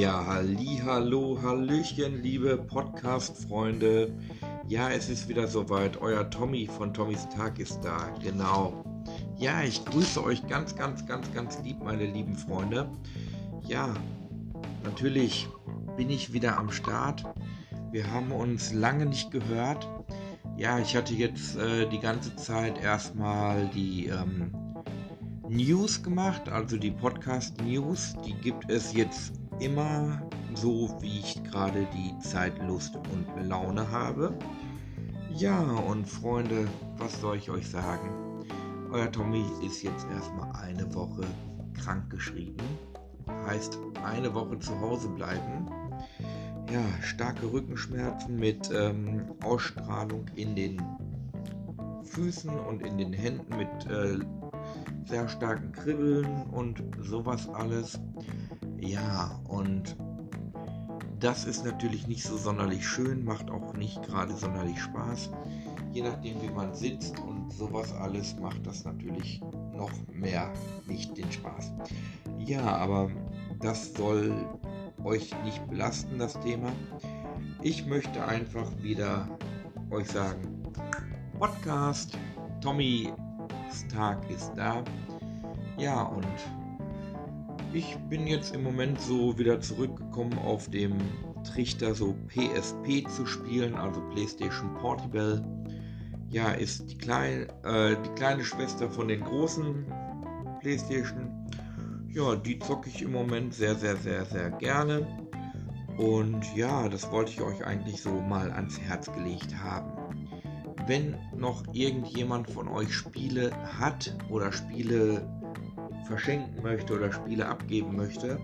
Ja, halli, hallo, hallöchen, liebe Podcast-Freunde. Ja, es ist wieder soweit. Euer Tommy von Tommys Tag ist da. Genau. Ja, ich grüße euch ganz, ganz, ganz, ganz lieb, meine lieben Freunde. Ja, natürlich bin ich wieder am Start. Wir haben uns lange nicht gehört. Ja, ich hatte jetzt äh, die ganze Zeit erstmal die ähm, News gemacht, also die Podcast News. Die gibt es jetzt immer so, wie ich gerade die Zeit, Lust und Laune habe. Ja, und Freunde, was soll ich euch sagen? Euer Tommy ist jetzt erstmal eine Woche krank geschrieben. Heißt, eine Woche zu Hause bleiben. Ja, starke Rückenschmerzen mit ähm, Ausstrahlung in den Füßen und in den Händen mit äh, sehr starken Kribbeln und sowas alles. Ja, und das ist natürlich nicht so sonderlich schön, macht auch nicht gerade sonderlich Spaß. Je nachdem, wie man sitzt und sowas alles, macht das natürlich noch mehr nicht den Spaß. Ja, aber das soll euch nicht belasten, das Thema. Ich möchte einfach wieder euch sagen, Podcast, Tommys Tag ist da. Ja, und ich bin jetzt im Moment so wieder zurückgekommen auf dem Trichter, so PSP zu spielen, also PlayStation Portable. Ja, ist die, klein, äh, die kleine Schwester von den großen PlayStation. Ja, die zocke ich im Moment sehr, sehr, sehr, sehr gerne. Und ja, das wollte ich euch eigentlich so mal ans Herz gelegt haben. Wenn noch irgendjemand von euch Spiele hat oder Spiele verschenken möchte oder Spiele abgeben möchte,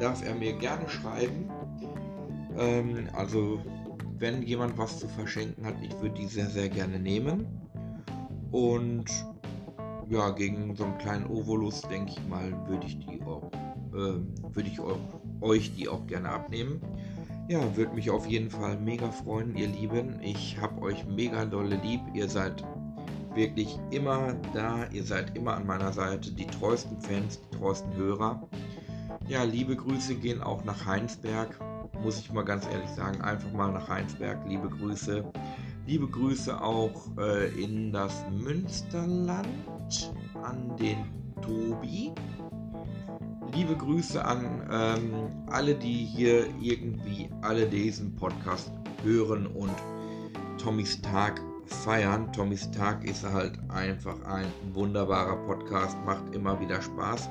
darf er mir gerne schreiben. Ähm, also wenn jemand was zu verschenken hat, ich würde die sehr, sehr gerne nehmen. Und ja, gegen so einen kleinen Ovolus, denke ich mal, würde ich die auch, äh, würde ich auch, euch die auch gerne abnehmen. Ja, würde mich auf jeden Fall mega freuen, ihr Lieben. Ich habe euch mega dolle lieb. Ihr seid wirklich immer da. Ihr seid immer an meiner Seite. Die treuesten Fans, die treuesten Hörer. Ja, liebe Grüße gehen auch nach Heinsberg. Muss ich mal ganz ehrlich sagen. Einfach mal nach Heinsberg. Liebe Grüße. Liebe Grüße auch äh, in das Münsterland an den Tobi. Liebe Grüße an ähm, alle, die hier irgendwie alle diesen Podcast hören und Tommys Tag feiern. Tommys Tag ist halt einfach ein wunderbarer Podcast, macht immer wieder Spaß.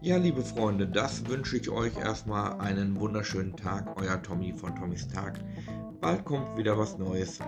Ja, liebe Freunde, das wünsche ich euch erstmal einen wunderschönen Tag. Euer Tommy von Tommys Tag. Bald kommt wieder was Neues.